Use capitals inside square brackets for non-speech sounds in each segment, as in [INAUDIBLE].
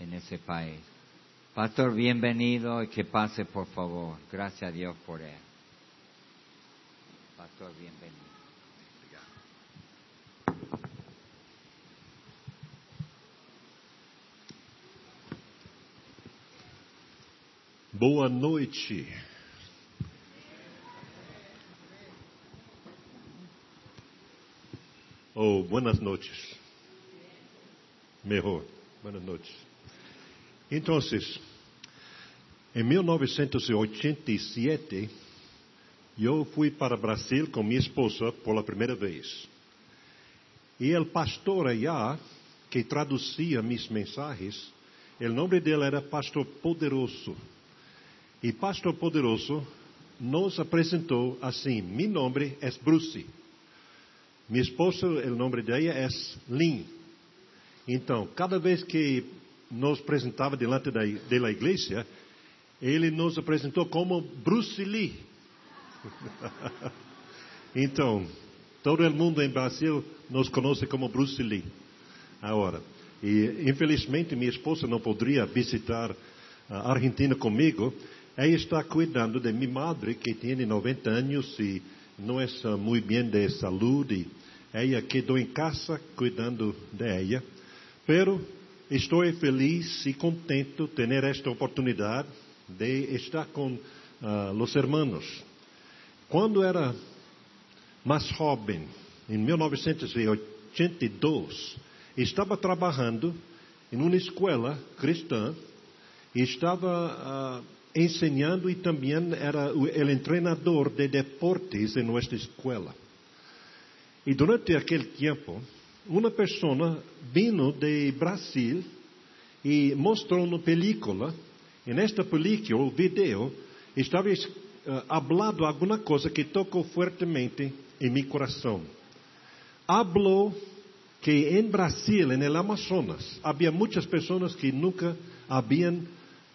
en ese país. Pastor, bienvenido y que pase por favor. Gracias a Dios por él. Pastor, bienvenido. Boa noite. Oh, buenas noches. Mejor. Buenas noches. Entonces, em 1987, eu fui para Brasil com minha esposa pela primeira vez. E o pastor allá, que traduzia minhas mensagens, o nome dele era Pastor Poderoso. E Pastor Poderoso nos apresentou assim: meu nome é Bruce. Minha esposa, o nome dela é Lynn. Então, cada vez que nos apresentava diante da, da igreja, ele nos apresentou como Bruce Lee. [LAUGHS] então, todo mundo em Brasil nos conhece como Bruce Lee. Agora, e infelizmente minha esposa não poderia visitar a Argentina comigo. Ela está cuidando de minha madre, que tem 90 anos e não é muito bem de saúde. Ela quedou em casa cuidando de ela. Pero estou feliz e contente ter esta oportunidade de estar com uh, os hermanos. Quando era mais jovem, em 1982, estava trabalhando em uma escola cristã e estava uh, ensinando e também era o treinador de deportes em nossa escola. E durante aquele tempo, uma pessoa vino de Brasil e mostrou uma película. E nesta película, o vídeo, estava uh, alguma coisa que tocou fortemente em meu coração. Hablou que em Brasil, no Amazonas, havia muitas pessoas que nunca haviam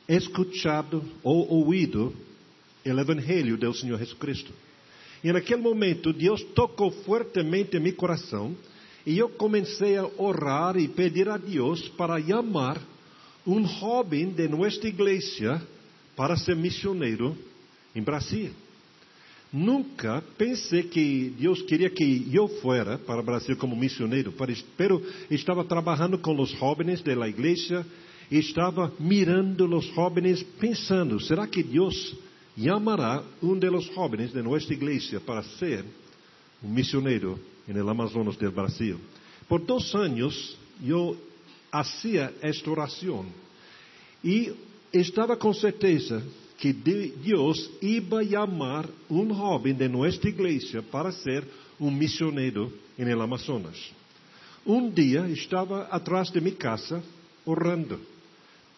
escuchado ou ouído o Evangelho do Senhor Jesus Cristo. E naquele momento, Deus tocou fortemente em meu coração e eu comecei a orar e pedir a Deus para chamar um jovem de nossa igreja para ser missioneiro em Brasil. Nunca pensei que Deus queria que eu fuera para o Brasil como missioneiro, pero estava trabalhando com os jovens da igreja estava mirando os jovens pensando, será que Deus chamará um dos jovens de nossa igreja para ser um missioneiro no Amazonas do Brasil? Por dois anos eu fazia esta oração e estava com certeza que Deus ia chamar um jovem de nossa igreja para ser um missioneiro no Amazonas. Um dia estava atrás de minha casa orando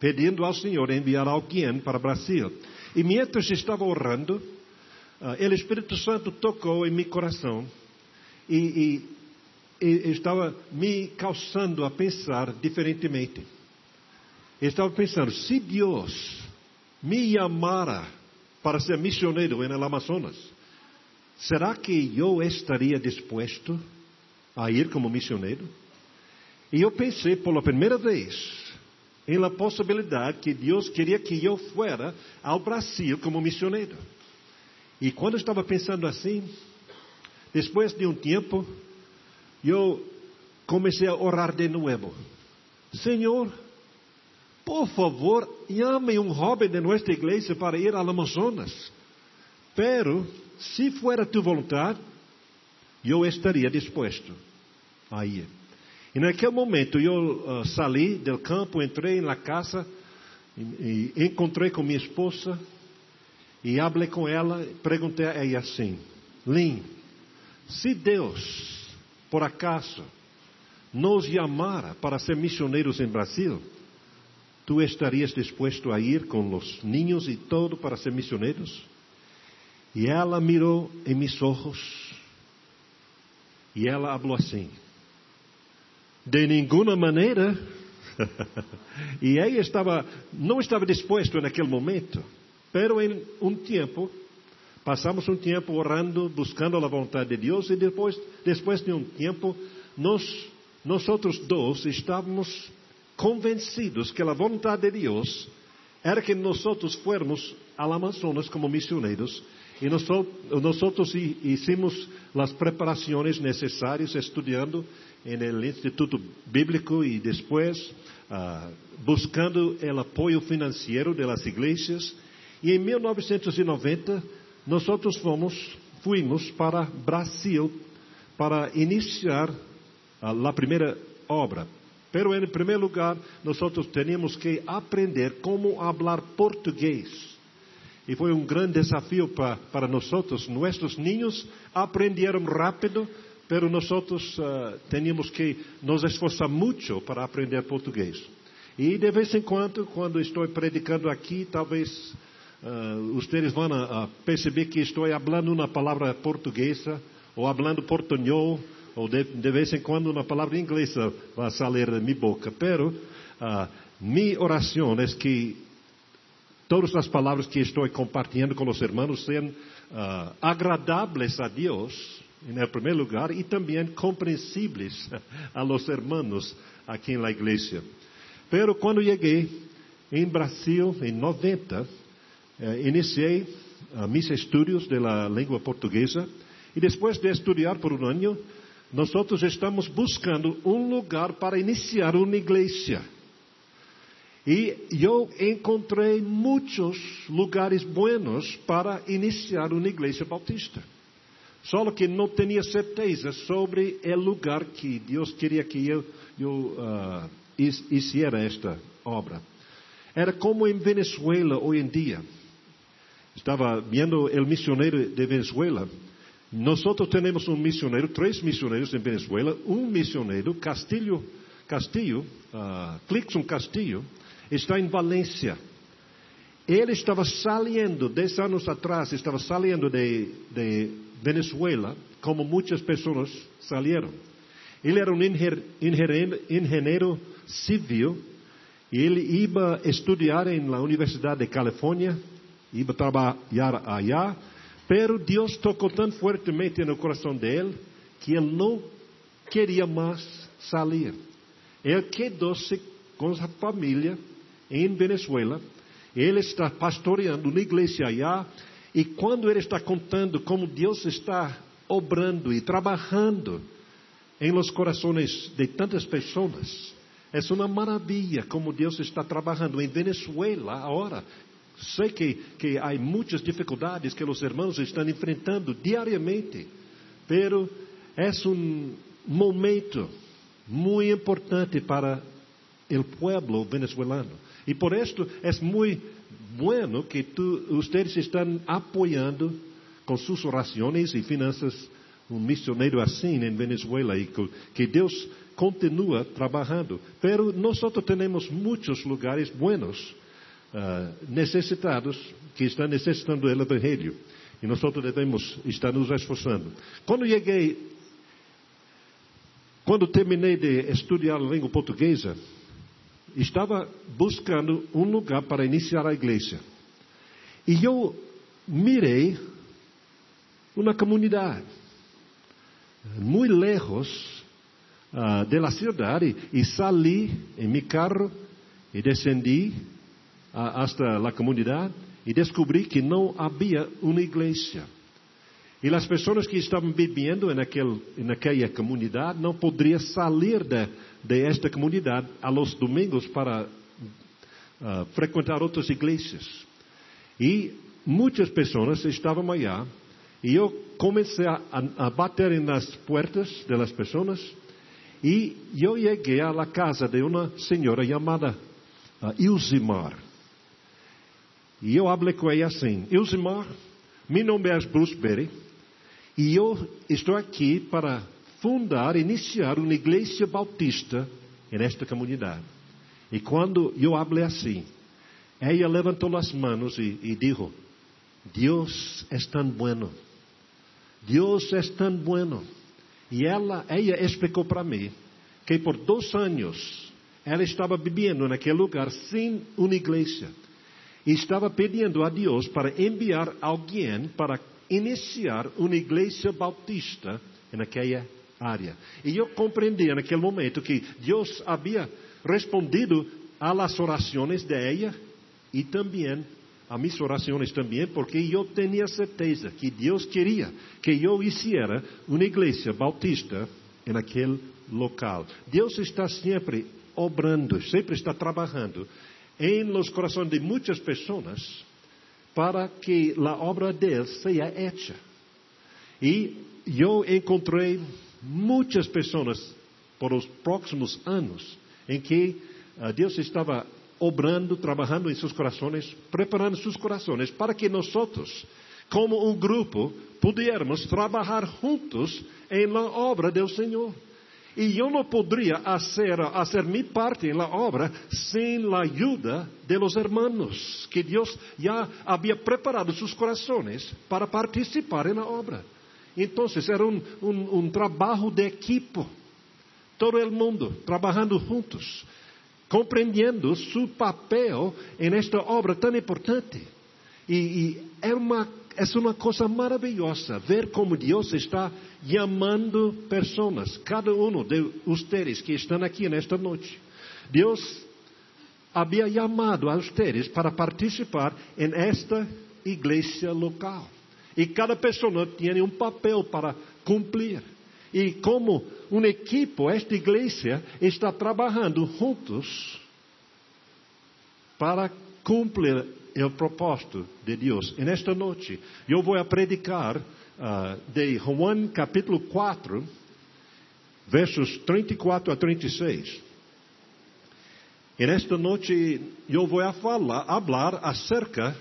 pedindo ao Senhor enviar alguém para Brasil. E mientras estava orando, o Espírito Santo tocou em meu coração e, e, e estava me causando a pensar diferentemente. Estava pensando, se Deus me chamara para ser missioneiro no Amazonas, será que eu estaria disposto a ir como missioneiro? E eu pensei pela primeira vez, em la possibilidade que Deus queria que eu fuera ao Brasil como missioneiro. E quando eu estava pensando assim, depois de um tempo, eu comecei a orar de novo. Senhor, por favor, llame um jovem de nossa igreja para ir ao Amazonas. Pero, se for a tua vontade, eu estaria disposto a ir. E naquele momento eu uh, saí do campo, entrei na casa e, e encontrei com minha esposa e falei com ela, perguntei a ela assim: Lin, se Deus, por acaso, nos chamara para ser missioneiros em Brasil, tu estarias disposto a ir com os ninhos e todo para ser missioneiros? E ela mirou em meus olhos e ela falou assim: de nenhuma maneira. e [LAUGHS] ela estava, não estava disposto naquele momento, pero em um tempo, passamos um tempo orando, buscando a vontade de Deus, e depois, depois de um tempo, nós, nós outros dois estávamos convencidos que a vontade de Deus era que nós fôramos ao Amazonas como missioneiros e nós hicimos as preparações necessárias estudando no Instituto Bíblico e depois uh, buscando o apoio financeiro das igrejas. E em 1990 nós fomos, fomos para Brasil para iniciar uh, a primeira obra. Pero em primeiro lugar, nós teníamos que aprender como falar português. E foi um grande desafio para, para nós. Nossos ninhos aprenderam rápido, mas nós uh, tínhamos que nos esforçar muito para aprender português. E de vez em quando, quando estou predicando aqui, talvez uh, vocês vão a, a perceber que estou falando uma palavra portuguesa, ou falando portunhol, ou de, de, vez em quando uma palavra inglesa vai sair da minha boca. Pero uh, minha oração é que todas as palavras que estou compartilhando com os irmãos sejam uh, agradáveis a Deus, em primeiro lugar, e também compreensíveis a los irmãos aqui na igreja. Pero quando cheguei em Brasil, em 90, eh, iniciei uh, meus estudos da língua portuguesa e depois de estudar por um ano, nós estamos buscando um lugar para iniciar uma igreja. E eu encontrei muitos lugares buenos para iniciar uma igreja bautista. Só que não tinha certeza sobre o lugar que Deus queria que eu, eu uh, hiciera esta obra. Era como em Venezuela hoje em dia. Estava vendo o missionário de Venezuela. Nós temos um missionário, três missionários em Venezuela. Um missionário, Castillo, Castillo, uh, Clixon Castillo, está em Valência. Ele estava saindo, dez anos atrás, estava saindo de, de Venezuela, como muitas pessoas saíram. Ele era um engenheiro civil e ele ia estudar na Universidade de Califórnia, ia trabalhar allá, pero Deus tocou tão fortemente no coração dele que ele não queria mais sair. Ele quedou-se com a família em Venezuela. Ele está pastoreando uma igreja allá. E quando ele está contando como Deus está obrando e trabalhando em los corações de tantas pessoas, é uma maravilha como Deus está trabalhando em Venezuela agora. Sei que, que há muitas dificuldades que os irmãos estão enfrentando diariamente, pero é um momento muito importante para o pueblo venezuelano. E por isso é muito bueno que tu, ustedes estão apoiando com suas orações e finanças um missionário assim em Venezuela e que Deus continua trabalhando. Pero nós temos muitos lugares buenos, uh, necessitados, que estão necessitando do Evangelho. E nós devemos estar nos esforçando. Quando cheguei, quando terminei de estudar a língua portuguesa, estava buscando um lugar para iniciar a igreja. E eu mirei uma comunidade, muito lejos uh, da cidade, e saí em meu carro e descendi uh, hasta a comunidade e descobri que não havia uma igreja. E as pessoas que estavam vivendo naquele, naquela comunidade não poderiam sair de, de esta comunidade a los domingos para uh, frequentar outras igrejas. E muitas pessoas estavam allá e eu comecei a, a bater nas portas das pessoas e eu cheguei à casa de uma senhora chamada uh, Ilzimar. E eu ela assim: Ilzimar, meu nome é Bruce Berry. E eu estou aqui para fundar, iniciar uma igreja bautista nesta comunidade. E quando eu falei assim, ela levantou as mãos e, e disse: Deus é tão bueno. Deus é tão bueno. E ela, ela explicou para mim que por dois anos ela estava vivendo naquele lugar sem uma igreja. E estava pedindo a Deus para enviar alguém para iniciar uma igreja bautista naquela área. E eu compreendi naquele momento que Deus havia respondido las oraciones de ella y también a mis oraciones también, porque yo tenía certeza que Dios quería que yo hiciera una iglesia bautista en aquel local. Dios está siempre obrando, siempre está trabajando en los corazones de muchas personas para que la obra de Él sea hecha. Y yo encontré muchas personas por los próximos anos em que uh, Deus estava obrando, trabalhando em seus corações, preparando seus corações para que nós, como um grupo, pudiéramos trabalhar juntos em la obra do Senhor. E eu não poderia fazer, fazer minha parte na obra sem a ajuda de los hermanos, que Deus já havia preparado seus corações para participar na obra. Então, era um, um, um trabalho de equipo todo o mundo trabalhando juntos, compreendendo seu papel em esta obra tão importante. E, e é, uma, é uma coisa maravilhosa ver como Deus está chamando pessoas, cada um de vocês que estão aqui nesta noite. Deus havia chamado a vocês para participar em esta igreja local. E cada pessoa tinha um papel para cumprir. E como um equipo, esta igreja está trabalhando juntos para cumprir o propósito de Deus. E nesta noite eu vou predicar uh, de João capítulo 4, versos 34 a 36. E nesta noite eu vou falar, falar acerca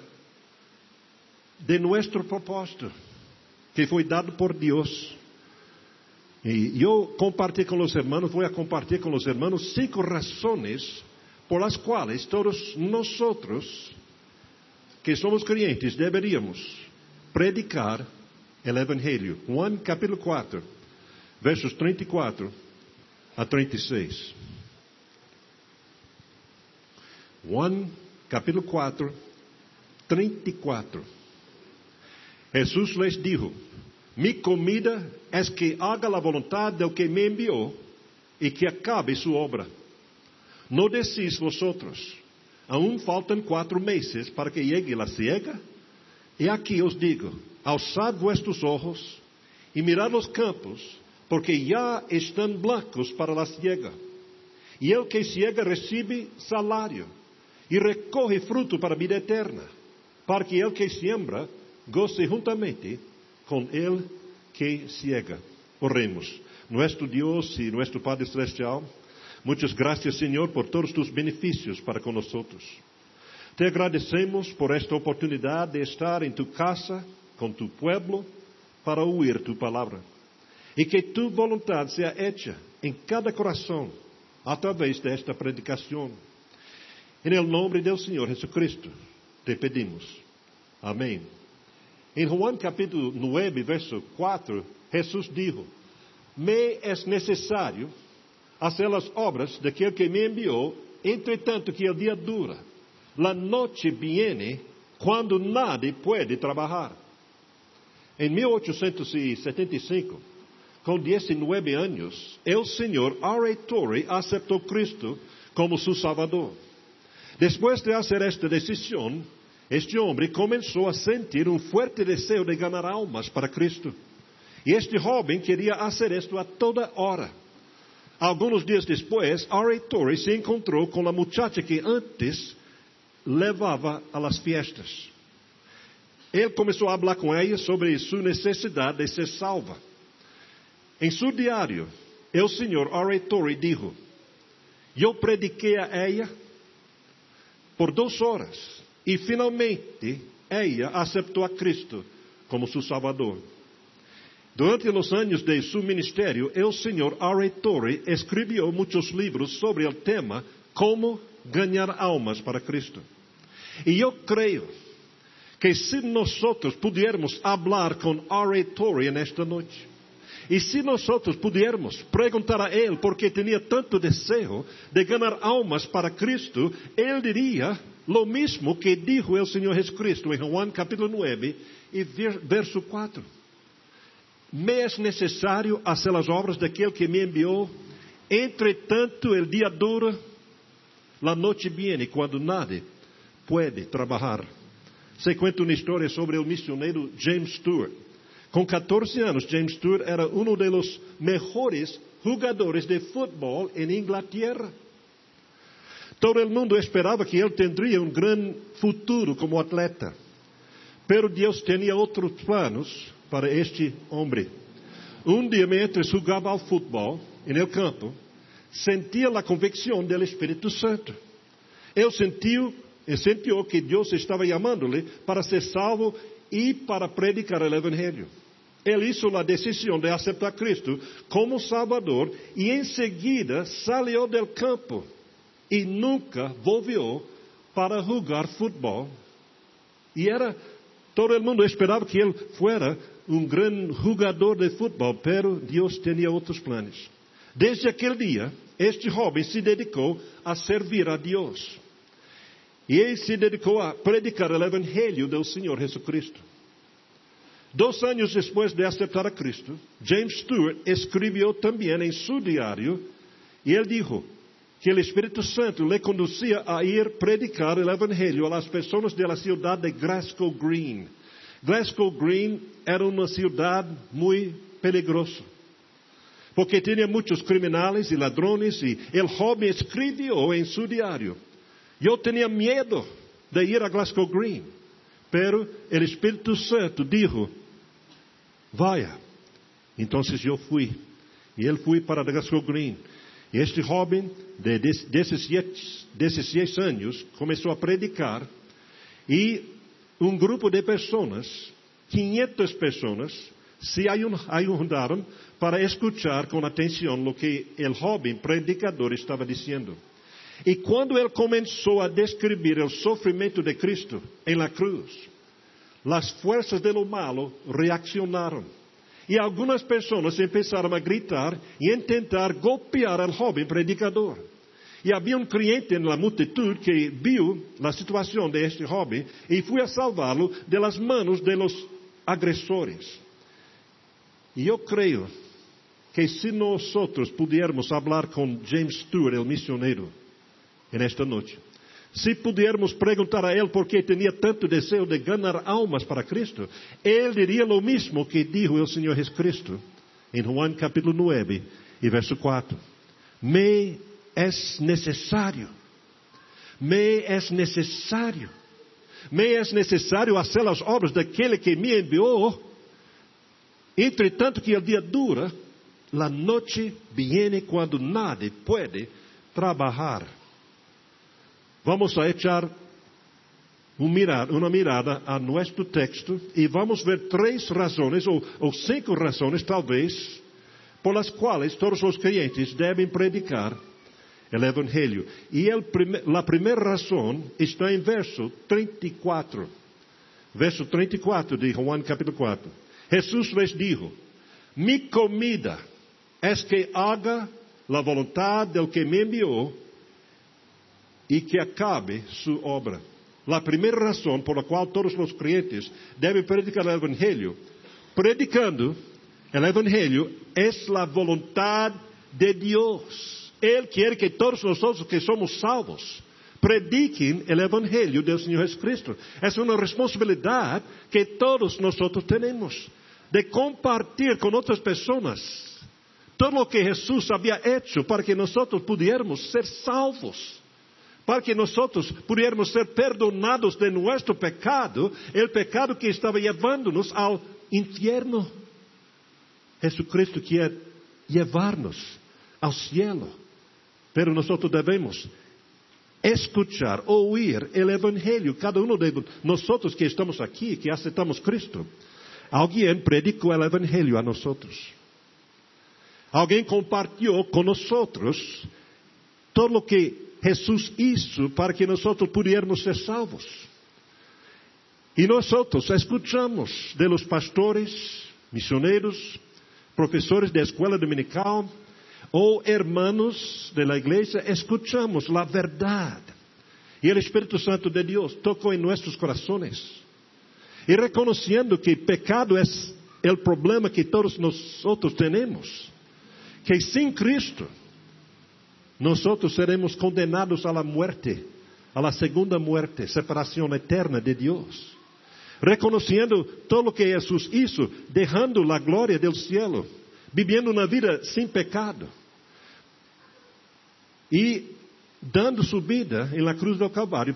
de nosso propósito que foi dado por Deus e eu compartilhei com os irmãos, vou compartilhar com os irmãos cinco razões por as quais todos nós que somos crentes deveríamos predicar o Evangelho. Juan capítulo 4, versos 34 a 36. Juan capítulo 4, 34. Jesus lhes dijo: Mi comida es que haga la voluntad del que me envió y que acabe su obra. No decís vosotros, aún faltan cuatro meses para que llegue la ciega. Y aquí os digo, alzad vuestros ojos y mirad los campos, porque ya están blancos para la ciega. Y el que ciega recibe salario y recoge fruto para vida eterna, para que el que siembra goce juntamente com ele que ciega. Oremos. Nuestro Deus e nuestro Padre Celestial, muitas graças, Senhor, por todos tus benefícios para nós. Te agradecemos por esta oportunidade de estar em tu casa, com tu pueblo, para ouvir tu palavra. E que tu vontade seja hecha em cada coração, através desta predicação. Em nome do Senhor Jesus te pedimos. Amém. Em Juan capítulo 9, verso 4, Jesus dijo: Me es necessário hacer as obras daquele que me enviou, entretanto que o dia dura. La noche viene quando nadie pode trabalhar. Em 1875, com 19 anos, o Senhor R. Torrey aceitou Cristo como seu Salvador. Depois de fazer esta decisão, este homem começou a sentir um forte desejo de ganhar almas para Cristo. E este jovem queria fazer isto a toda hora. Alguns dias depois, Ari Torrey se encontrou com a muchacha que antes levava a las fiestas. Ele começou a falar com ela sobre sua necessidade de ser salva. Em seu diário, o senhor Ari Torrey disse: Eu prediquei a ela por duas horas e finalmente ela aceitou a Cristo como seu Salvador. Durante os anos de seu ministério, o Senhor R. Torre escreveu muitos livros sobre o tema como ganhar almas para Cristo. E eu creio que se nós pudermos falar com R. Torre nesta noite, e se nós pudermos perguntar a ele por que tinha tanto desejo de ganhar almas para Cristo, ele diria Lo mismo que dijo el Señor Jesucristo en Juan capítulo 9 y verso 4. Me es necesario hacer las obras de aquel que me envió, entretanto el día dura La noche viene quando nadie pode trabalhar. Se conta uma história sobre o missionário James Stewart. Com 14 anos, James Stewart era um dos melhores jogadores de futebol em Inglaterra. Todo o mundo esperava que ele teria um grande futuro como atleta. Pero Deus tinha outros planos para este homem. Um dia, mientras jogava ao futebol, no campo, sentia a convicção do Espírito Santo. Ele sentiu, sentiu que Deus estava chamando-lhe para ser salvo e para predicar o Evangelho. Ele hizo a decisão de aceitar Cristo como Salvador e em seguida saiu del campo e nunca voltou para jogar futebol. E era, todo mundo esperava que ele fuera um grande jogador de futebol, pero Deus tinha outros planos. Desde aquele dia, este jovem se dedicou a servir a Deus. E ele se dedicou a predicar o Evangelho do Senhor Jesus Cristo. Dois anos depois de aceitar a Cristo, James Stewart escreveu também em seu diário, e ele disse que o Espírito Santo lhe conduzia a ir predicar o Evangelho às pessoas da cidade de Glasgow Green. Glasgow Green era uma cidade muito peligrosa, porque tinha muitos criminais e ladrões, e o jovem escreveu em seu diário: Eu tinha medo de ir a Glasgow Green, pero o Espírito Santo disse: Vaya. Então eu fui. E ele foi para Glasgow Green. Este jovem de 16 anos começou a predicar e um grupo de pessoas, 500 pessoas, se ajuntaram para escutar com atenção o que o jovem predicador estava dizendo. E quando ele começou a descrever o sofrimento de Cristo em la cruz, as forças do malo reaccionaram. E algumas pessoas começaram a gritar e tentar golpear o jovem predicador. E havia um cliente na multitud que viu a situação deste jovem e foi a salvá-lo das mãos dos agressores. E eu creio que se nós pudermos falar com James Stewart, o missionário, nesta noite, se pudermos perguntar a ele por que tinha tanto desejo de ganhar almas para Cristo, ele diria o mesmo que dijo o Senhor Jesus Cristo em Juan capítulo 9 e verso 4. Me es necessário, me es necessário, me es necessário fazer as obras daquele que me enviou. Entretanto que o dia dura, la noite viene quando nadie pode trabalhar. Vamos a echar uma mirada a nosso texto e vamos ver três razões, ou, ou cinco razões, talvez, por as quais todos os crentes devem predicar o Evangelho. E a primeira razão está em verso 34. Verso 34 de Juan capítulo 4. Jesus les dijo: Mi comida es que haga la voluntad del que me enviou e que acabe sua obra. A primeira razão por la qual todos os crentes devem predicar o Evangelho, predicando o Evangelho, é a vontade de Deus. Ele quer que todos nós que somos salvos prediquem o Evangelho do Senhor Jesus Cristo. É uma responsabilidade que todos nós temos de compartilhar com outras pessoas todo o que Jesus havia hecho para que nós pudiéramos ser salvos para que nós pudiéramos ser perdonados de nosso pecado, o pecado que estava levando-nos ao inferno. Jesucristo quer levar-nos ao cielo, pero nós devemos escuchar, ouvir o Evangelho, cada um de nós que estamos aqui, que aceitamos Cristo. Alguém predicou o Evangelho a nós. Alguém compartilhou com nós todo o que Jesus hizo para que nós pudiéramos ser salvos. E nós escuchamos de los pastores, misioneros, professores da escola dominical ou hermanos de la igreja, escuchamos a verdade. E o Espírito Santo de Deus tocou em nossos corações. E reconhecendo que pecado é o problema que todos nós temos, que sem Cristo nosotros seremos condenados a la muerte, a la segunda muerte, separación eterna de Dios. Reconociendo todo lo que Jesús hizo, dejando la gloria del cielo, viviendo una vida sin pecado y dando su vida en la cruz del Calvario,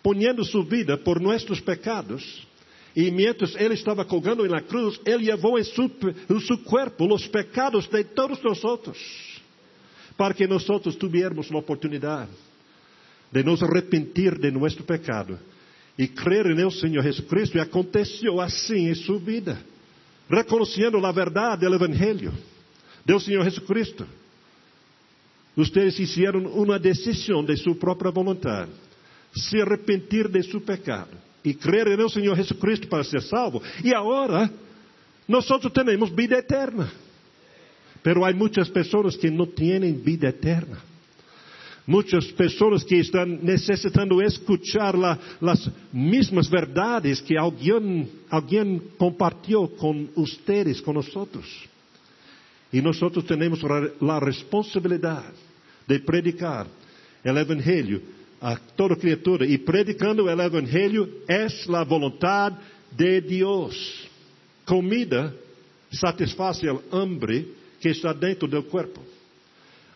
poniendo su vida por nuestros pecados. E mientras ele estava colgando na cruz, ele levou em seu, em seu corpo os pecados de todos nós outros, para que nós outros tivéssemos a oportunidade de nos arrepentir de nosso pecado e crer no Senhor Jesucristo. E aconteceu assim em sua vida, reconhecendo a verdade do Evangelho do Senhor Jesucristo. Ustedes fizeram uma decisão de sua própria vontade, se arrepentir de seu pecado e crer no Senhor Jesucristo para ser salvo. E agora, nós temos vida eterna. Pero há muitas pessoas que não têm vida eterna. Muitas pessoas que estão necessitando escuchar la, as mesmas verdades que alguém, alguém compartilhou com ustedes, com nós. E nós temos a responsabilidade de predicar o Evangelho a toda criatura. E predicando o Evangelho é a vontade de Deus. Comida satisfaz o hambre que está dentro do corpo.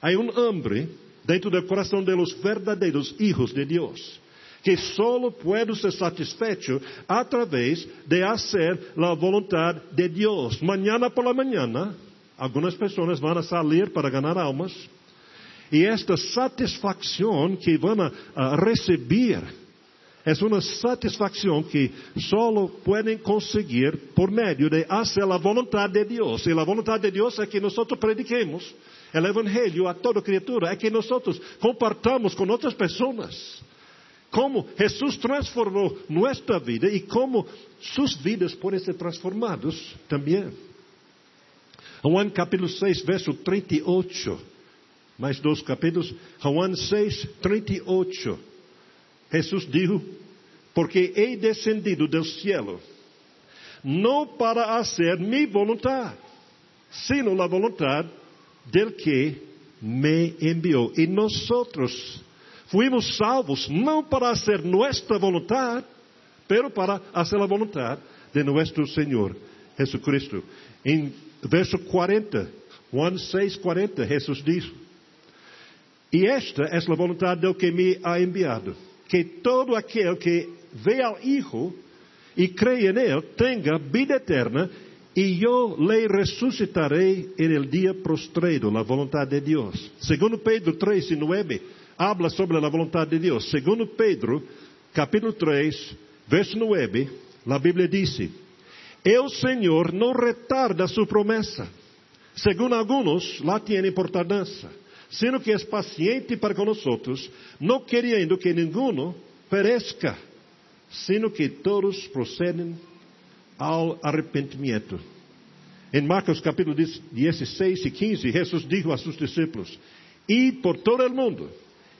Há um hambre dentro do coração de los verdadeiros hijos de Deus que solo pode ser satisfecho através de fazer a vontade de Deus. Mañana por la mañana, algumas pessoas vão sair para ganhar almas e esta satisfação que vão receber é uma satisfação que só podem conseguir por meio de fazer a vontade de Deus. E a vontade de Deus é que nós prediquemos o Evangelho a toda criatura, é que nós compartamos com outras pessoas como Jesus transformou nossa vida e como suas vidas podem ser transformadas também. Juan capítulo 6, verso 38 mais dois capítulos, João 6, 38. Jesus disse: Porque he descendido do cielo, não para fazer minha vontade, sino a vontade del que me enviou. E nós fomos salvos não para fazer nossa vontade, pero para fazer a vontade de nosso Senhor Jesucristo. Em verso 40, Juan 6, 40, Jesus diz: e esta é a vontade do que me ha enviado, que todo aquele que vê ao Hijo e crê nele tenha vida eterna, e eu lhe ressuscitarei en el dia prostrado, a vontade de Deus. Segundo Pedro 3 e 9, habla sobre a vontade de Deus. Segundo Pedro, capítulo 3, verso 9, a Bíblia diz: O Senhor não retarda sua promessa, segundo alguns lá tienen por tardança sino que é paciente para conosco, não querendo que nenhum perezca, sino que todos procedem ao arrependimento. Em Marcos capítulo 16 e 15, Jesus disse a seus discípulos: Id por todo o mundo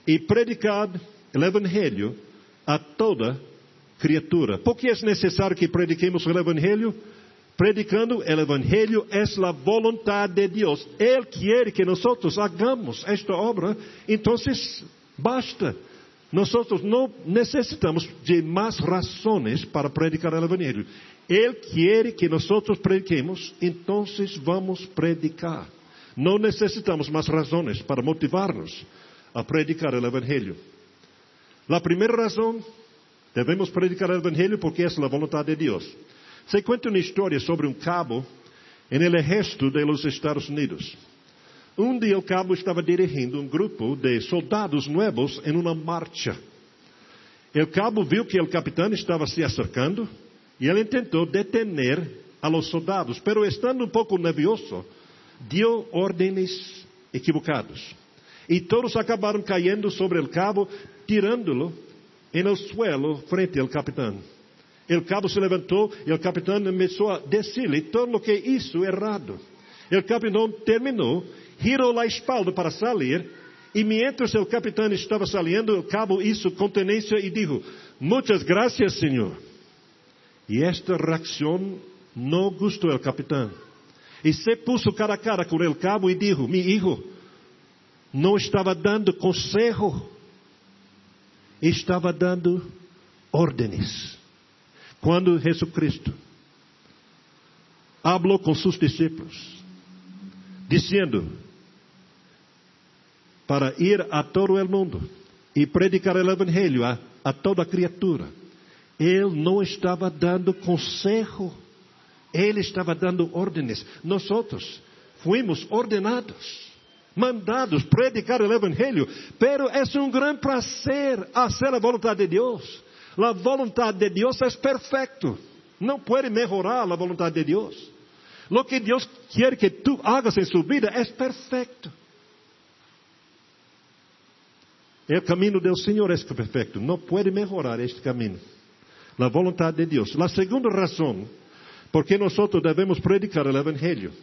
e predicad o Evangelho a toda criatura. Por que é necessário que prediquemos o Evangelho? Predicando o Evangelho é a vontade de Deus. Ele quer que nós hagamos esta obra, então basta. Nós não necessitamos de mais razões para predicar o Evangelho. Ele quer que nós prediquemos, então vamos predicar. Não necessitamos mais razões para motivar-nos a predicar o Evangelho. A primeira razão, devemos predicar o Evangelho porque é a vontade de Deus. Se conta uma história sobre um cabo no exército dos Estados Unidos. Um dia o cabo estava dirigindo um grupo de soldados novos em uma marcha. O cabo viu que o capitão estava se acercando e ele tentou detener a los soldados, pero estando um pouco nervioso, deu ordens equivocadas. E todos acabaram caindo sobre o cabo, tirando-lo no suelo frente ao capitão. O cabo se levantou e o capitão começou a dizer-lhe todo o que isso errado. O capitão terminou, girou a espalda para sair, e mientras o capitão estava saindo, o cabo hizo contenência e disse: Muitas graças, senhor. E esta reação não gostou ao capitão. E se puso cara a cara com o cabo e disse: Mi hijo, não estava dando conselho, estava dando ordens. Quando Jesus Cristo falou com seus discípulos, dizendo para ir a todo o mundo e predicar o Evangelho a, a toda criatura. Ele não estava dando conselho, ele estava dando ordens. Nós fomos ordenados, mandados predicar o Evangelho, pero é um grande prazer fazer a vontade de Deus. A vontade de Deus é perfeito, não pode melhorar a vontade de Deus. Lo que Deus quer que tu hagas em sua vida é perfeito. O caminho do Senhor é perfeito, não pode melhorar este caminho. A vontade de Deus. A segunda razão por que nós devemos predicar o Evangelho.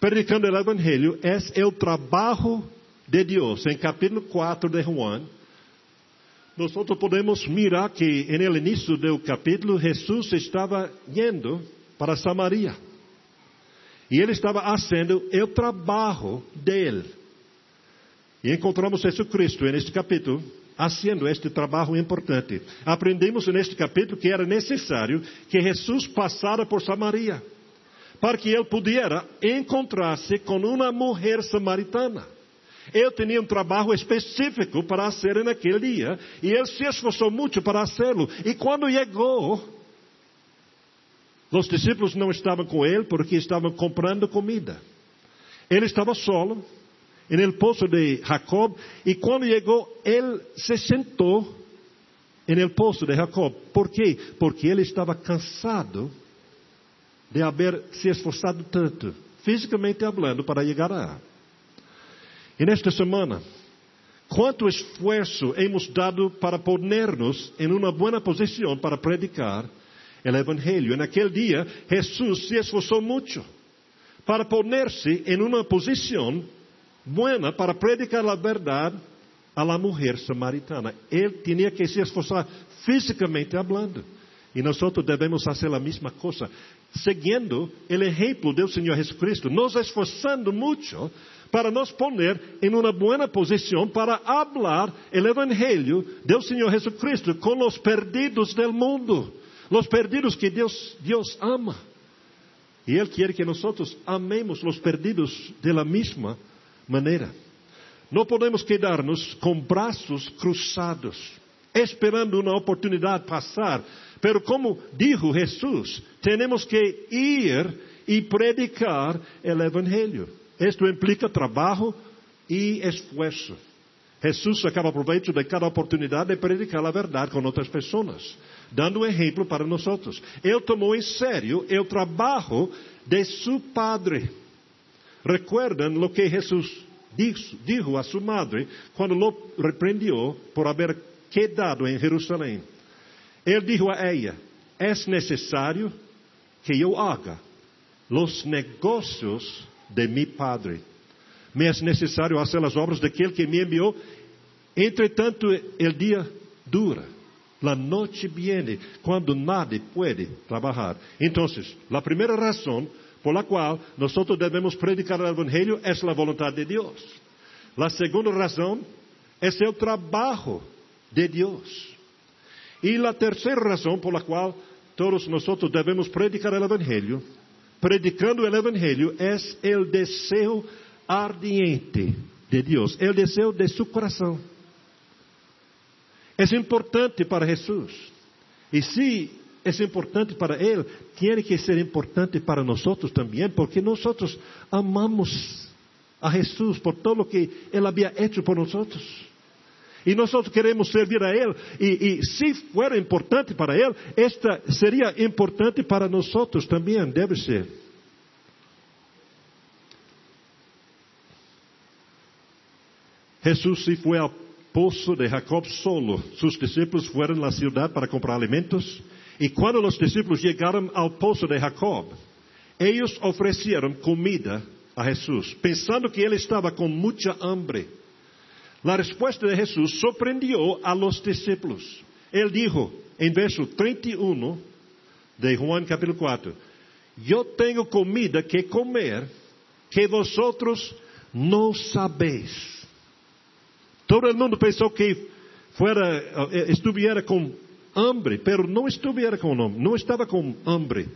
Predicando o Evangelho é o trabalho de Deus. Em capítulo 4 de Juan, nós podemos mirar que no início do capítulo Jesus estava indo para Samaria. E ele estava fazendo o trabalho dele. E encontramos Jesus Cristo neste capítulo fazendo este trabalho importante. Aprendemos neste capítulo que era necessário que Jesus passara por Samaria para que ele pudesse encontrar-se com uma mulher samaritana. Ele tinha um trabalho específico para fazer naquele dia e ele se esforçou muito para fazê-lo. E quando chegou, os discípulos não estavam com ele porque estavam comprando comida. Ele estava solo en el pozo de Jacob e quando chegou, ele se sentou en el pozo de Jacob. ¿Por quê? Porque ele estava cansado de haver se esforçado tanto, fisicamente hablando, para chegar lá. E nesta semana, quanto esforço hemos dado para ponernos em uma boa posição para predicar o Evangelho. E naquele dia, Jesus se esforçou muito para poner-se em uma posição buena para predicar a verdade a la mujer samaritana. Ele tinha que se esforçar fisicamente hablando. E nós devemos fazer a mesma coisa, seguindo o exemplo do Senhor Jesucristo, nos esforçando muito para nos poner em uma boa posição para falar o Evangelho do Senhor Jesucristo com os perdidos do mundo, os perdidos que Deus, Deus ama. E Ele quer que nós amemos os perdidos de la mesma maneira. Não podemos quedar-nos com braços cruzados, esperando uma oportunidade passar. Pero como dijo Jesus, temos que ir e predicar o Evangelho. Isto implica trabalho e esforço. Jesus acaba proveito de cada oportunidade de predicar a verdade com outras pessoas, dando um exemplo para nós. Ele tomou em sério o trabalho de seu padre. Recuerdan lo que Jesus dijo a sua madre quando lo repreendió por haber quedado em Jerusalém. Ele dijo a ella: Es necessário que eu haga los negocios de mi Padre. Me es necessário fazer as obras daquele que me enviou. Entretanto, el dia dura. La noche viene quando nadie puede trabalhar. Então, a primeira razão por la qual nós devemos predicar o Evangelho é a vontade de Deus. A segunda razão é o trabalho de Deus. E a terceira razão por la qual todos nós devemos predicar o Evangelho, predicando o Evangelho, é o desejo ardiente de Deus, o desejo de seu coração. É importante para Jesus. E se é importante para Ele, tem que ser importante para nós também, porque nós amamos a Jesus por todo o que Ele havia feito por nós. E nós queremos servir a Ele, e, e se for importante para Ele, esta seria importante para nós também, deve ser. Jesus se foi ao poço de Jacob solo. Seus discípulos foram à cidade para comprar alimentos. E quando os discípulos chegaram ao poço de Jacob, eles ofereceram comida a Jesus, pensando que ele estava com muita hambre. A resposta de Jesus surpreendeu a los discípulos. Ele dijo, em verso 31 de Juan capítulo 4, Eu tenho comida que comer que vosotros não sabeis. Todo mundo pensou que fuera, eh, estuviera com hambre, pero não estuviera com hambre, não estava com hambre.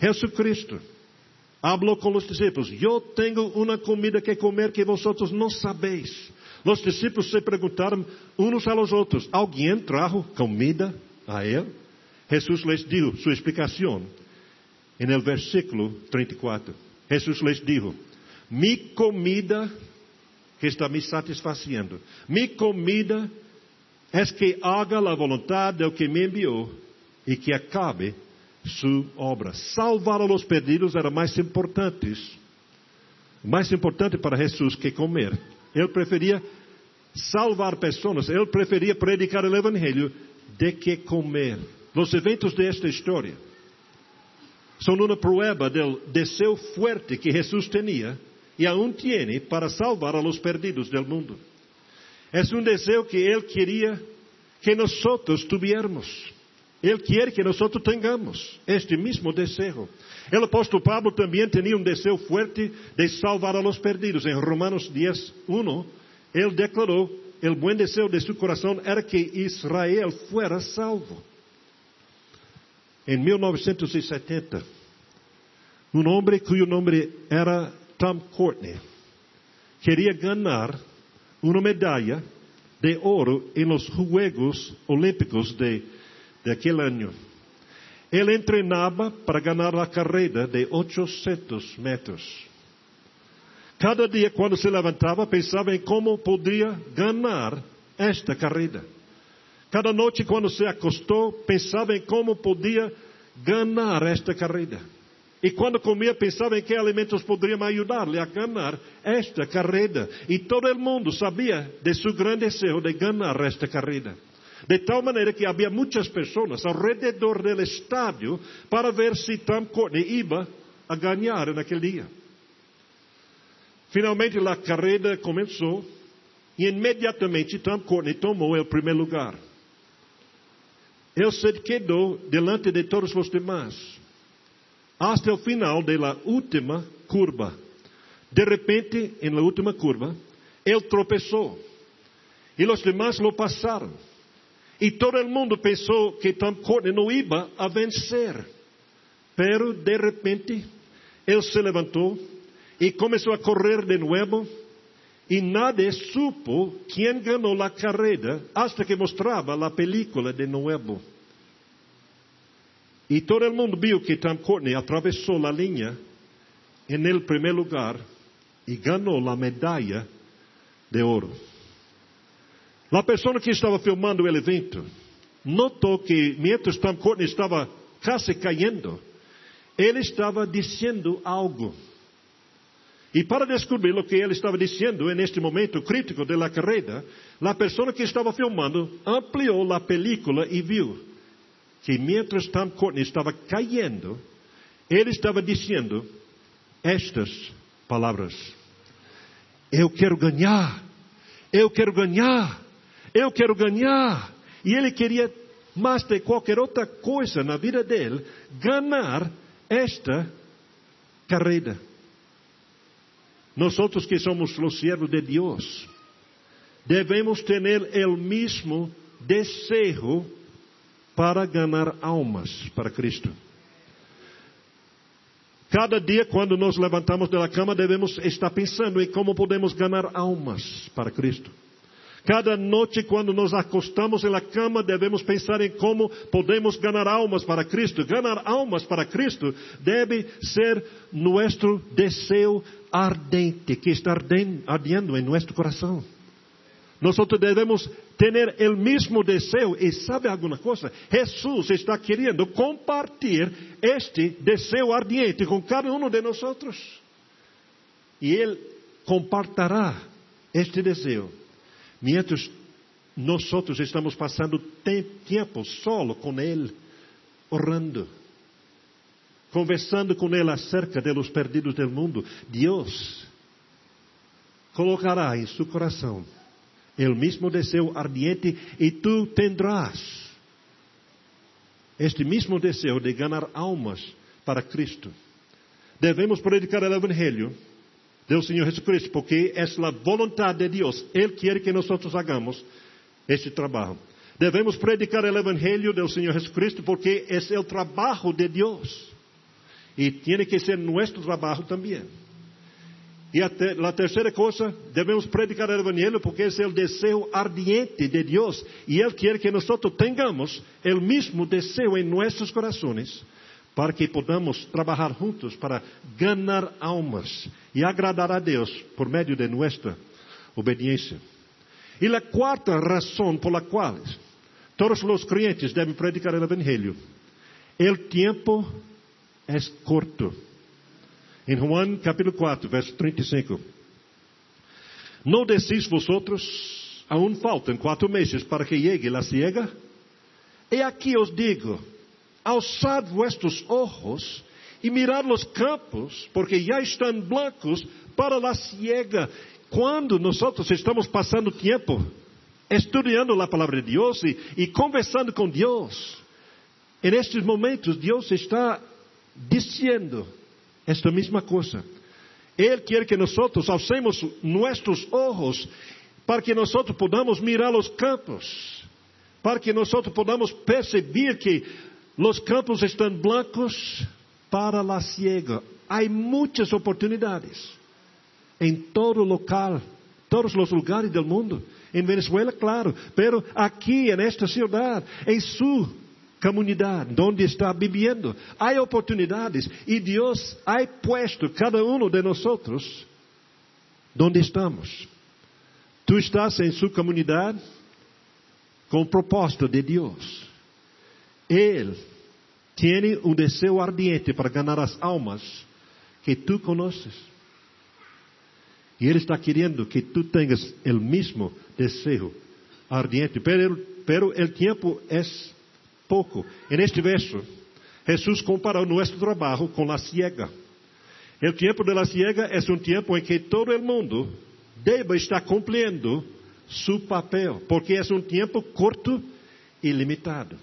Jesucristo falou com os discípulos: Eu tenho uma comida que comer que vosotros não sabeis. Os discípulos se perguntaram uns aos outros: Alguém trajo comida a ele? Jesus les deu sua explicação. En el versículo 34, Jesus les dijo: Mi comida que está me satisfazendo, mi comida es que haga la voluntad del que me enviou e que acabe sua obra. Salvar a los perdidos era mais importante, mais importante para Jesus que comer. Ele preferia salvar pessoas, ele preferia predicar o evangelho de que comer. Os eventos desta história são uma prueba do desejo forte que Jesus tinha e aún tiene para salvar a los perdidos del mundo. É um desejo que Ele queria que nós tuviéramos. Ele quer que nós tenhamos este mesmo desejo. O apóstolo Pablo também tinha um desejo forte de salvar a los perdidos. Em Romanos 10, 1, ele declarou: o bom desejo de seu coração era que Israel fuera salvo. Em 1970, um homem cujo nome era Tom Courtney queria ganhar uma medalha de ouro em los Juegos Olímpicos de, de aquele ano. Ele treinava para ganhar a carreira de 800 metros. Cada dia, quando se levantava, pensava em como podia ganhar esta carreira. Cada noite, quando se acostou, pensava em como podia ganhar esta carreira. E quando comia, pensava em que alimentos poderiam ajudar-lhe a ganhar esta carreira. E todo o mundo sabia de seu grande desejo de ganhar esta carreira. De tal maneira que havia muitas pessoas ao redor do estádio para ver se Tom Courtney ia a ganhar naquele dia. Finalmente a carreira começou e imediatamente Tom Courtney tomou o primeiro lugar. Ele se quedou delante de todos os demais hasta el final de la última curva. De repente, en la última curva, él tropezó y los demás lo pasaron. Y todo el mundo pensó que Tom Courtney no iba a vencer. Pero de repente, él se levantó y comenzó a correr de nuevo. Y nadie supo quién ganó la carrera hasta que mostraba la película de nuevo. E todo el mundo viu que Tom Courtney atravessou a linha em el primeiro lugar e ganhou a medalha de ouro. A pessoa que estava filmando o evento notou que, mientras Tom Courtney estava quase caindo, ele estava dizendo algo. E para descobrir o que ele estava dizendo neste momento crítico da carreira, a pessoa que estava filmando ampliou a película e viu que mientras Tom Courtney estava caindo, ele estava dizendo estas palavras: Eu quero ganhar, eu quero ganhar, eu quero ganhar. E ele queria, mais de qualquer outra coisa na vida dele, ganhar esta carreira. Nós outros que somos os servos de Deus, devemos ter o mesmo desejo para ganhar almas para Cristo. Cada dia, quando nos levantamos da cama, devemos estar pensando em como podemos ganhar almas para Cristo. Cada noite, quando nos acostamos na cama, devemos pensar em como podemos ganhar almas para Cristo. Ganhar almas para Cristo deve ser nosso desejo ardente, que está ardendo em nosso coração. Nós devemos ter o mesmo desejo. E sabe alguma coisa? Jesus está querendo compartilhar este desejo ardiente com cada um de nós. E Ele compartirá este desejo. Mientras nós estamos passando tempo solo com Ele, orando, conversando com Ele acerca de los perdidos del mundo, Deus colocará em seu coração el mismo deseo ardiente e tu tendrás este mismo deseo de ganar almas para Cristo. Devemos predicar o Evangelho do Senhor Jesucristo, porque é a vontade de Deus. Ele quer que nós hagamos esse trabalho. Devemos predicar o Evangelho do Senhor Jesucristo, porque é o trabalho de Deus. E tem que ser nosso trabalho também. E a terceira coisa, devemos predicar o Evangelho porque é o desejo ardiente de Deus. E Ele quer que nós tenhamos o mesmo desejo em nossos corações para que podamos trabalhar juntos para ganhar almas e agradar a Deus por meio de nossa obediência. E a quarta razão por la qual todos os crentes devem predicar o Evangelho, o tempo é curto. Em Juan capítulo 4, verso 35. Não decís vosotros, aún faltam quatro meses para que llegue a ciega? E aqui os digo, alçad vuestros ojos e mirad los campos, porque já estão blancos para a ciega. Quando nós estamos passando tempo estudando a palavra de Deus e, e conversando com Deus, em estes momentos Deus está dizendo esta mesma coisa. Ele quer que nós alcemos nossos olhos para que nós podamos mirar os campos, para que nós podamos perceber que os campos estão blancos para a ciega. Há muitas oportunidades em todo local, todos os lugares do mundo. Em Venezuela, claro, pero aqui, nesta cidade, em sua comunidade, onde está vivendo, há oportunidades e Deus ha puesto cada um de nós onde estamos. Tu estás em sua comunidade com proposta de Deus. Ele tem um desejo ardiente para ganhar as almas que tu conheces. E Ele está querendo que tu tenhas o mesmo desejo ardiente, pero, pero tempo é pouco. En este verso, Jesus comparou nosso trabalho com a ciega. O tempo de la ciega é um tempo em que todo o mundo deve estar cumprindo seu papel, porque é um tempo curto e limitado.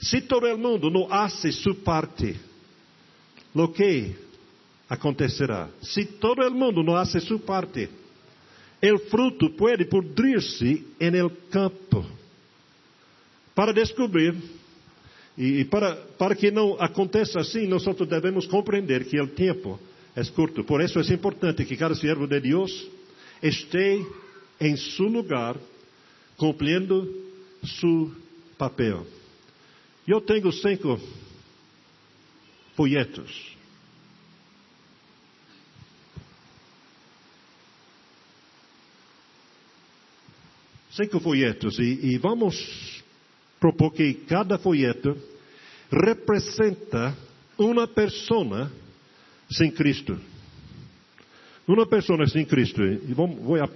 Se todo o mundo não hace sua parte, o que acontecerá? Se todo o mundo não hace sua parte, o fruto pode pudrir-se en el campo. Para descobrir, e para, para que não aconteça assim, nós devemos compreender que o tempo é curto. Por isso é importante que cada servo de Deus esteja em seu lugar, cumprindo seu papel. Eu tenho cinco folhetos. Cinco folhetos e, e vamos propor que cada folheto representa uma pessoa sem Cristo. Uma pessoa sem Cristo. E vou, vou a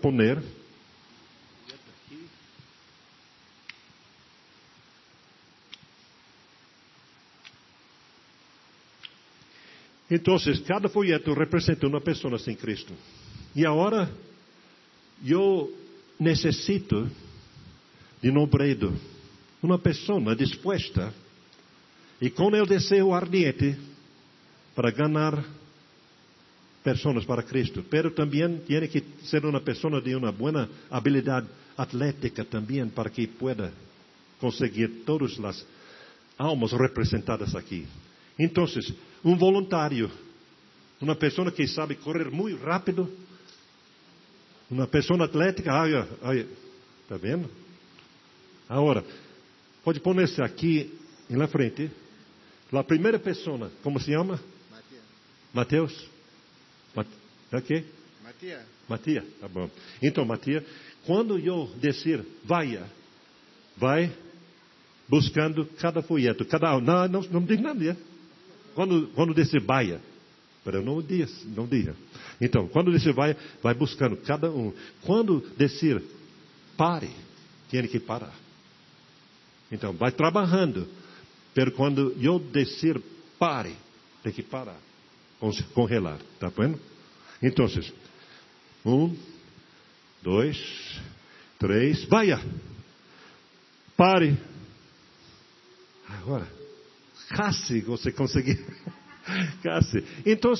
Então, cada folheto representa uma pessoa sem Cristo. E agora, eu necessito de um obreiro, uma pessoa disposta e com o desejo ardiente para ganhar pessoas para Cristo. Pero também tem que ser uma pessoa de uma boa habilidade atlética também para que pueda conseguir todas as almas representadas aqui. Então, um voluntário, uma pessoa que sabe correr muito rápido, uma pessoa atlética, olha, olha, está vendo? Agora, pode pôr-se aqui na frente. A primeira pessoa, como se chama? Mateus. Mateus? É quê? Matias. Matias, tá bom. Então, Matias, quando eu descer, vai, vai buscando cada folheto, cada não, não, não diz nada. Quando, quando descer, vai. Para não diga, não diga. Então, quando descer, vai, vai buscando cada um. Quando descer, pare. Tem que parar. Então, vai trabalhando. Pero quando eu descer, pare. Tem que parar. Congelar. Tá vendo? Então, um, dois, três, vai. Pare. Agora, casi você conseguiu. [LAUGHS] casi. Então,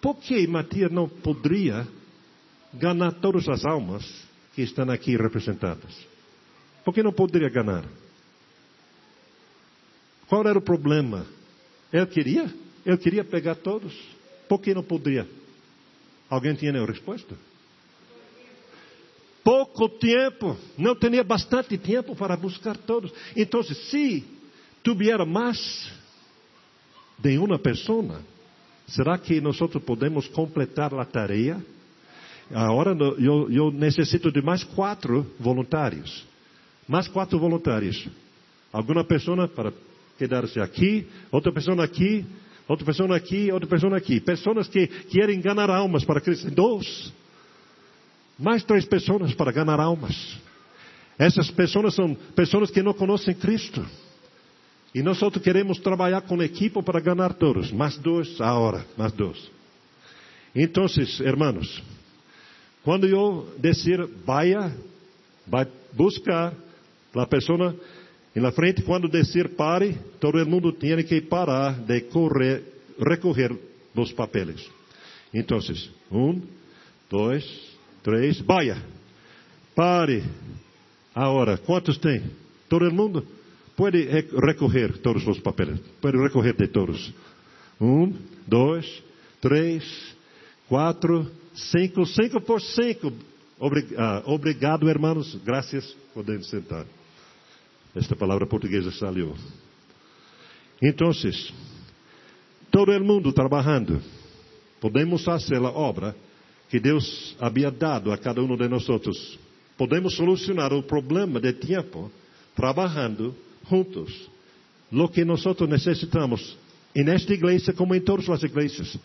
por que Matias não poderia ganhar todas as almas que estão aqui representadas? Por que não poderia ganhar? Qual era o problema? Ele queria? Ele queria pegar todos. Por que não poderia? Alguém tinha a resposta? Pouco tempo, não tinha bastante tempo para buscar todos. Então, se tuviera mais de uma pessoa, será que nós podemos completar a tarefa? Agora eu, eu necessito de mais quatro voluntários. Mais quatro voluntários. Alguma pessoa para quedar-se aqui, outra pessoa aqui, outra pessoa aqui, outra pessoa aqui. Pessoas que querem ganhar almas para Cristo. Dois. Mais três pessoas para ganhar almas. Essas pessoas são pessoas que não conhecem Cristo. E nós outros queremos trabalhar com equipe para ganhar todos. Mais dois agora, mais dois. Então, hermanos, quando eu dizer, vaya, vai buscar a pessoa na frente, quando descer pare, todo mundo tem que parar de correr, recorrer os papéis. Então, um, dois, três, vaya, pare. Agora, quantos tem? Todo mundo pode recorrer todos os papéis, pode recorrer de todos. Um, dois, três, quatro, cinco, cinco por cinco. Ah, obrigado, irmãos. Graças. Podem sentar. Esta palavra portuguesa salió. Então, todo o mundo trabalhando, podemos fazer a obra que Deus havia dado a cada um de nós. Podemos solucionar o problema de tempo trabalhando juntos. Lo que nós necessitamos, em esta igreja como em todas as igrejas,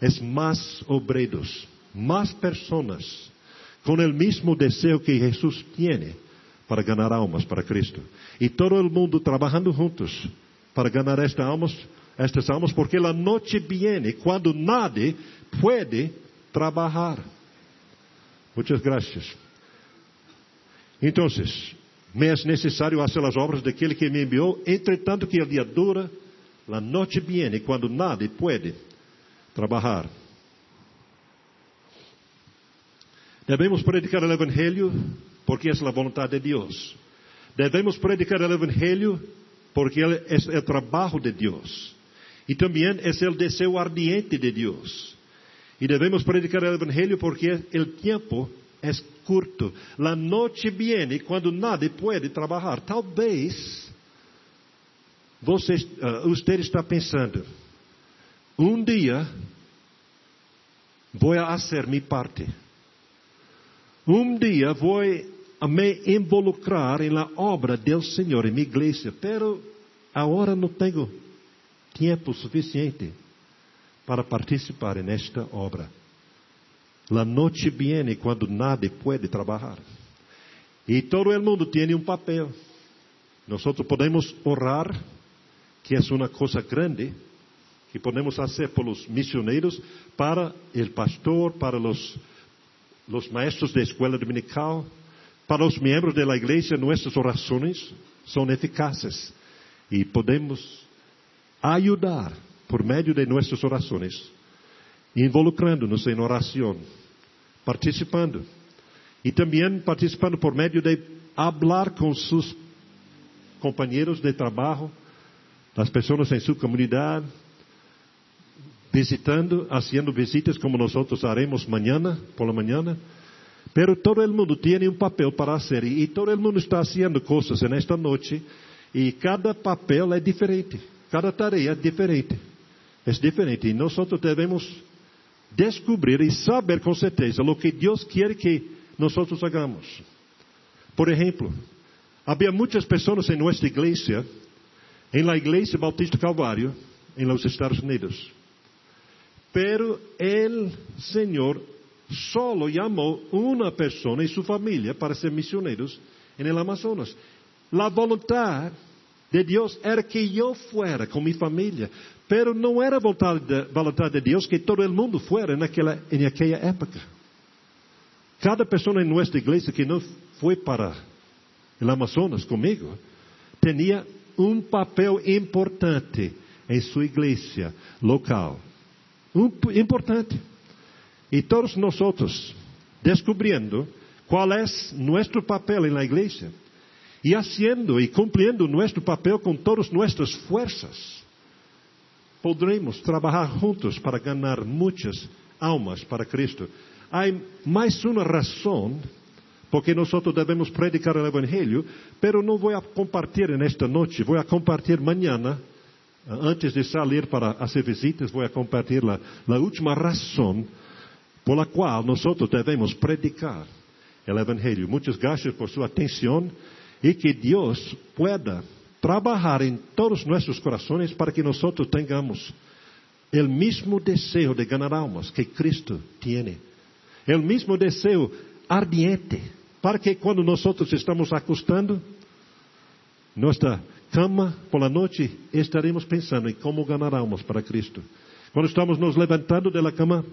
é mais obreiros, mais pessoas com o mesmo desejo que Jesus tem para ganhar almas para Cristo. E todo o mundo trabalhando juntos para ganhar estas almas, estas almas, porque a noite viene quando nadie pode trabalhar. Muitas graças. Então, me é necessário fazer as obras daquele que me enviou, entretanto que o dia dura, a noite viene quando nadie pode trabalhar. Devemos predicar o Evangelho porque é a vontade de Deus. Devemos predicar o Evangelho porque é o trabalho de Deus. E também é o desejo ardiente de Deus. E devemos predicar o Evangelho porque o tempo é curto. La noite viene quando nada pode trabalhar. Talvez você, uh, você está pensando, um dia vou fazer minha parte. Um dia vou me involucrar na obra do Senhor em minha igreja, pero agora não tenho tempo suficiente para participar nesta obra. La noite viene quando nada pode trabalhar. E todo o mundo tem um papel. Nós podemos orar, que é uma coisa grande, que podemos fazer pelos missioneiros, para o pastor, para os, os maestros da escola dominical, para os membros da igreja, nossas orações são eficazes e podemos ajudar por meio de nossas orações, involucrando-nos em oração, participando e também participando por meio de falar com seus companheiros de trabalho, as pessoas em sua comunidade, visitando, fazendo visitas como nós haremos amanhã, por la manhã Pero todo el mundo tiene un papel para hacer y todo el mundo está haciendo cosas en esta noche y cada papel es diferente, cada tarea es diferente. Es diferente y nosotros debemos descubrir y saber con certeza lo que Dios quiere que nosotros hagamos. Por ejemplo, había muchas personas en nuestra iglesia, en la iglesia Bautista Calvario, en los Estados Unidos. Pero el Señor solo llamó una persona y su familia para ser misioneros en el Amazonas. La voluntad de Dios era que yo fuera con mi familia, pero no era voluntad de, voluntad de Dios que todo el mundo fuera en aquella, en aquella época. Cada persona en nuestra iglesia que no fue para el Amazonas conmigo, tenía un papel importante en su iglesia local. Um, importante. E todos nós descobrindo qual é nosso papel na igreja e haciendo e cumprindo nosso papel com todas nossas forças, podremos trabalhar juntos para ganhar muitas almas para Cristo. Há mais uma razão porque nós devemos predicar o Evangelho, pero não vou compartilhar nesta noite, vou compartilhar amanhã, antes de sair para as visitas, compartilhar a última razão por qual nós devemos predicar o Evangelho. Muitas graças por sua atenção e que Deus pueda trabalhar em todos nossos corações para que nós tenhamos o mesmo desejo de ganhar almas que Cristo tem, o mesmo desejo ardiente para que quando nós estamos acostando, nossa cama por la noite, estaremos pensando em como ganhar almas para Cristo. Quando estamos nos levantando da cama,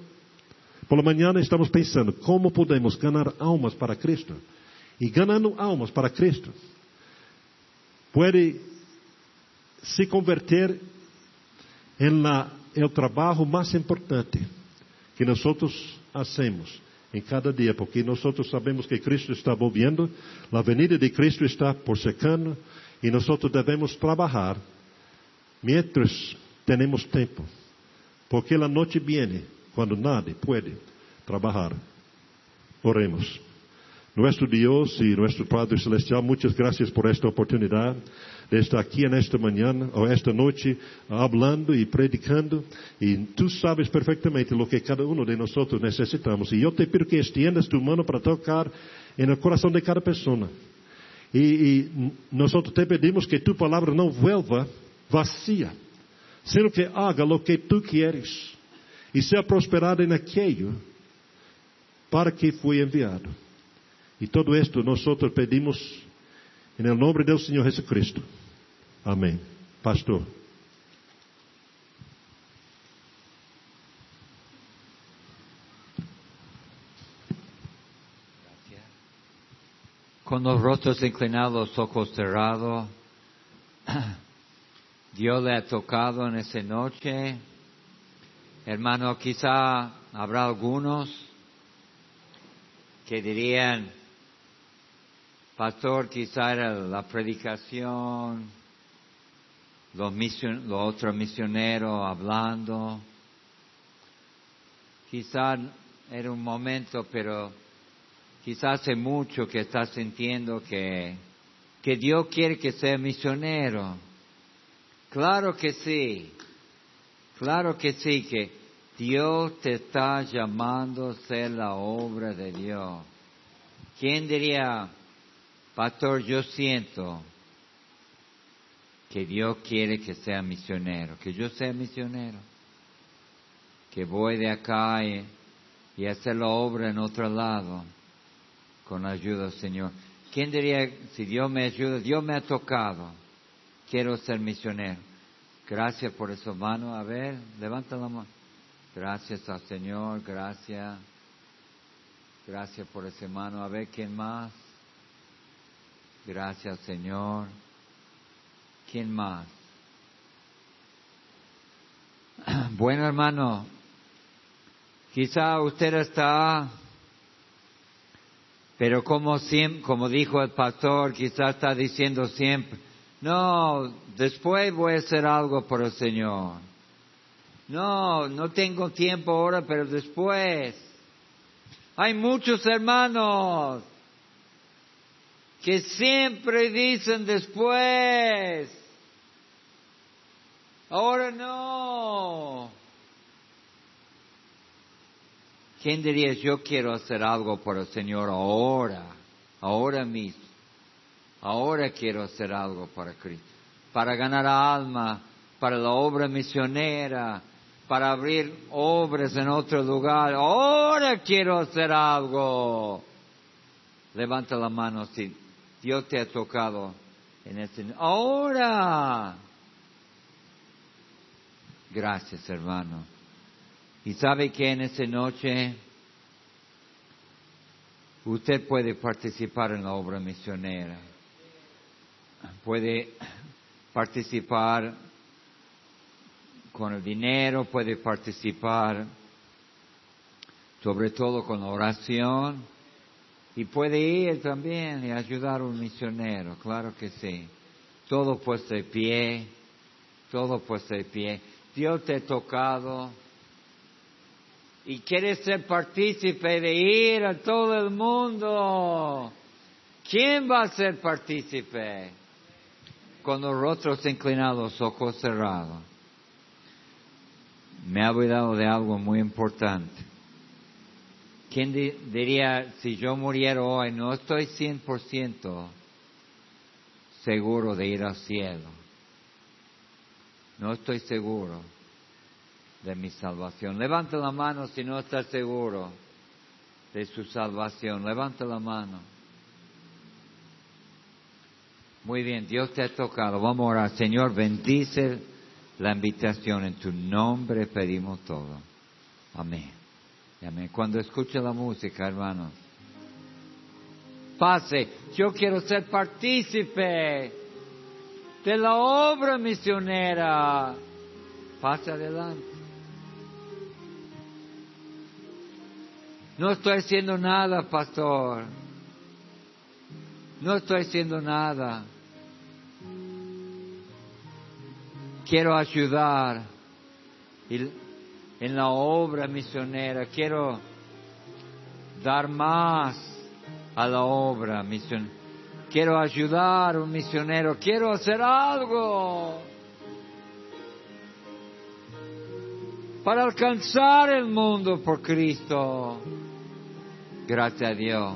por la manhã estamos pensando como podemos ganhar almas para Cristo. E ganhando almas para Cristo, pode se converter em la, el trabalho mais importante que nós hacemos em cada dia, porque nós sabemos que Cristo está volviendo, a venida de Cristo está por secando, e nós devemos trabalhar mientras temos tempo, porque a noite viene quando nadie pode trabalhar. Oremos. Nuestro Deus e nuestro Padre Celestial, muitas graças por esta oportunidade de estar aqui nesta manhã ou esta noite hablando e predicando. E tu sabes perfeitamente o que cada um de nós necessitamos. E eu te pido que estendas tu mão para tocar no coração de cada pessoa. E, e nós te pedimos que tu palavra não vuelva vazia, sino que haga o que tu queres e seja prosperada naquilo para que foi enviado. E todo esto nós pedimos em nome do Senhor Jesus Cristo. Amém. Pastor. Com os rostros inclinados, ojos cerrados, [CLEARS THROAT] Dios le ha tocado en esta noche. Hermano, quizá habrá algunos que dirían, Pastor, quizá era la predicación, los, otros misioneros hablando. Quizá era un momento, pero quizá hace mucho que estás sintiendo que, que Dios quiere que sea misionero. Claro que sí, claro que sí, que Dios te está llamando a ser la obra de Dios. ¿Quién diría, Pastor, yo siento que Dios quiere que sea misionero, que yo sea misionero, que voy de acá y, hacer la obra en otro lado con la ayuda del Señor. ¿Quién diría, si Dios me ayuda, Dios me ha tocado, quiero ser misionero? Gracias por eso, mano. A ver, levanta la mano. Gracias al Señor, gracias. Gracias por ese mano. A ver, ¿quién más? Gracias, Señor. ¿Quién más? [CLEARS THROAT] Bueno, hermano, quizá usted está, pero como, siempre, como dijo el pastor, quizá está diciendo siempre, no, después voy a hacer algo por el Señor. No, no tengo tiempo ahora, pero después. Hay muchos hermanos que siempre dicen después, ahora no. ¿Quién diría yo quiero hacer algo por el Señor ahora, ahora mismo? Ahora quiero hacer algo para Cristo, para ganar alma, para la obra misionera, para abrir obras en otro lugar. Ahora quiero hacer algo. Levanta la mano Dios te ha tocado en este. Ahora. Gracias, hermano. Y sabe que en esta noche usted puede participar en la obra misionera. Puede participar con el dinero, puede participar sobre todo con oración y puede ir también y ayudar a un misionero, claro que sí. Todo puesto de pie, todo puesto de pie. Dios te ha tocado y quieres ser partícipe de ir a todo el mundo. ¿Quién va a ser partícipe? Con los rostros inclinados, ojos cerrados. Me ha olvidado de algo muy importante. ¿Quién diría, si yo muriera hoy, no estoy 100% seguro de ir al cielo? No estoy seguro de mi salvación. Levanta la mano si no está seguro de su salvación. Levanta la mano. Muy bien, Dios te ha tocado. Vamos a orar. Señor, bendice la invitación. En tu nombre pedimos todo. Amén. Cuando escuche la música, hermanos. Pase. Yo quiero ser partícipe de la obra misionera. Pase adelante. No estoy haciendo nada, pastor. No estoy haciendo nada. Quiero ayudar en la obra misionera. Quiero dar más a la obra misionera. Quiero ayudar a un misionero. Quiero hacer algo para alcanzar el mundo por Cristo. Gracias a Dios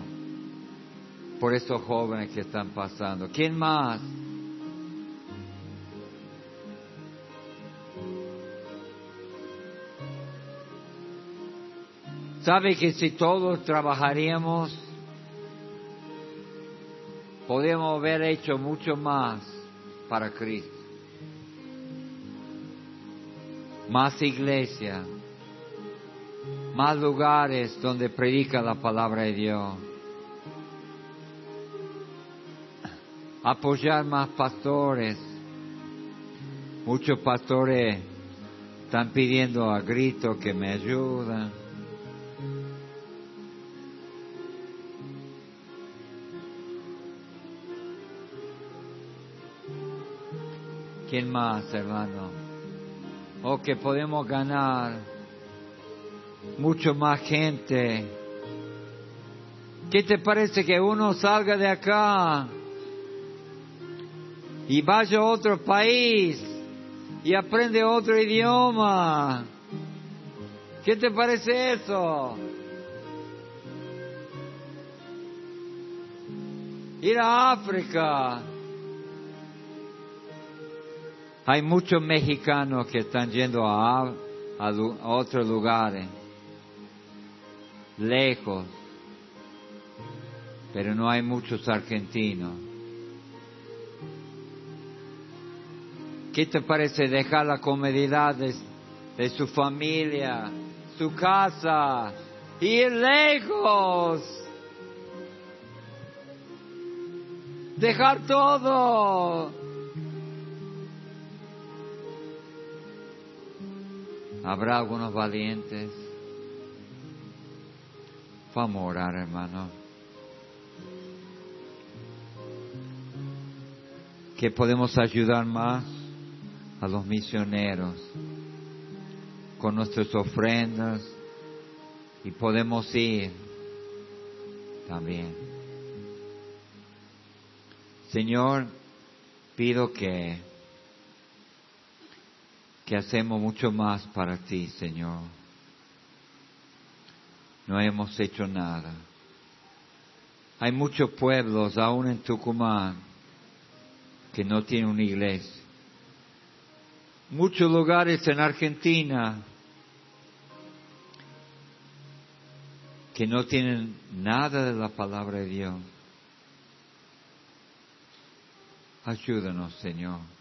por estos jóvenes que están pasando. ¿Quién más? ¿Sabe que si todos trabajaríamos, podemos haber hecho mucho más para Cristo? Más iglesia, más lugares donde predica la palabra de Dios. Apoyar más pastores. Muchos pastores están pidiendo a grito que me ayuden. ¿Quién más, hermano? O que podemos ganar mucho más gente. ¿Qué te parece que uno salga de acá y vaya a otro país y aprende otro idioma? ¿Qué te parece eso? Ir a África hay muchos mexicanos que están yendo a, otros lugares, lejos, pero no hay muchos argentinos. ¿Qué te parece dejar la comodidad de, de su familia, su casa, ir lejos? Dejar todo Habrá algunos valientes. Vamos a orar, hermano. Que podemos ayudar más a los misioneros con nuestras ofrendas y podemos ir también. Señor, pido que que hacemos mucho más para ti, Señor. No hemos hecho nada. Hay muchos pueblos, aún en Tucumán, que no tienen una iglesia. Muchos lugares en Argentina que no tienen nada de la palabra de Dios. Ayúdanos, Señor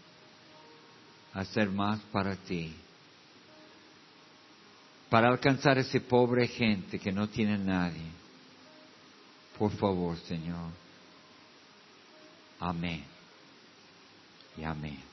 hacer más para ti, para alcanzar ese pobre gente que no tiene nadie. Por favor, Señor. Amén. Y amén.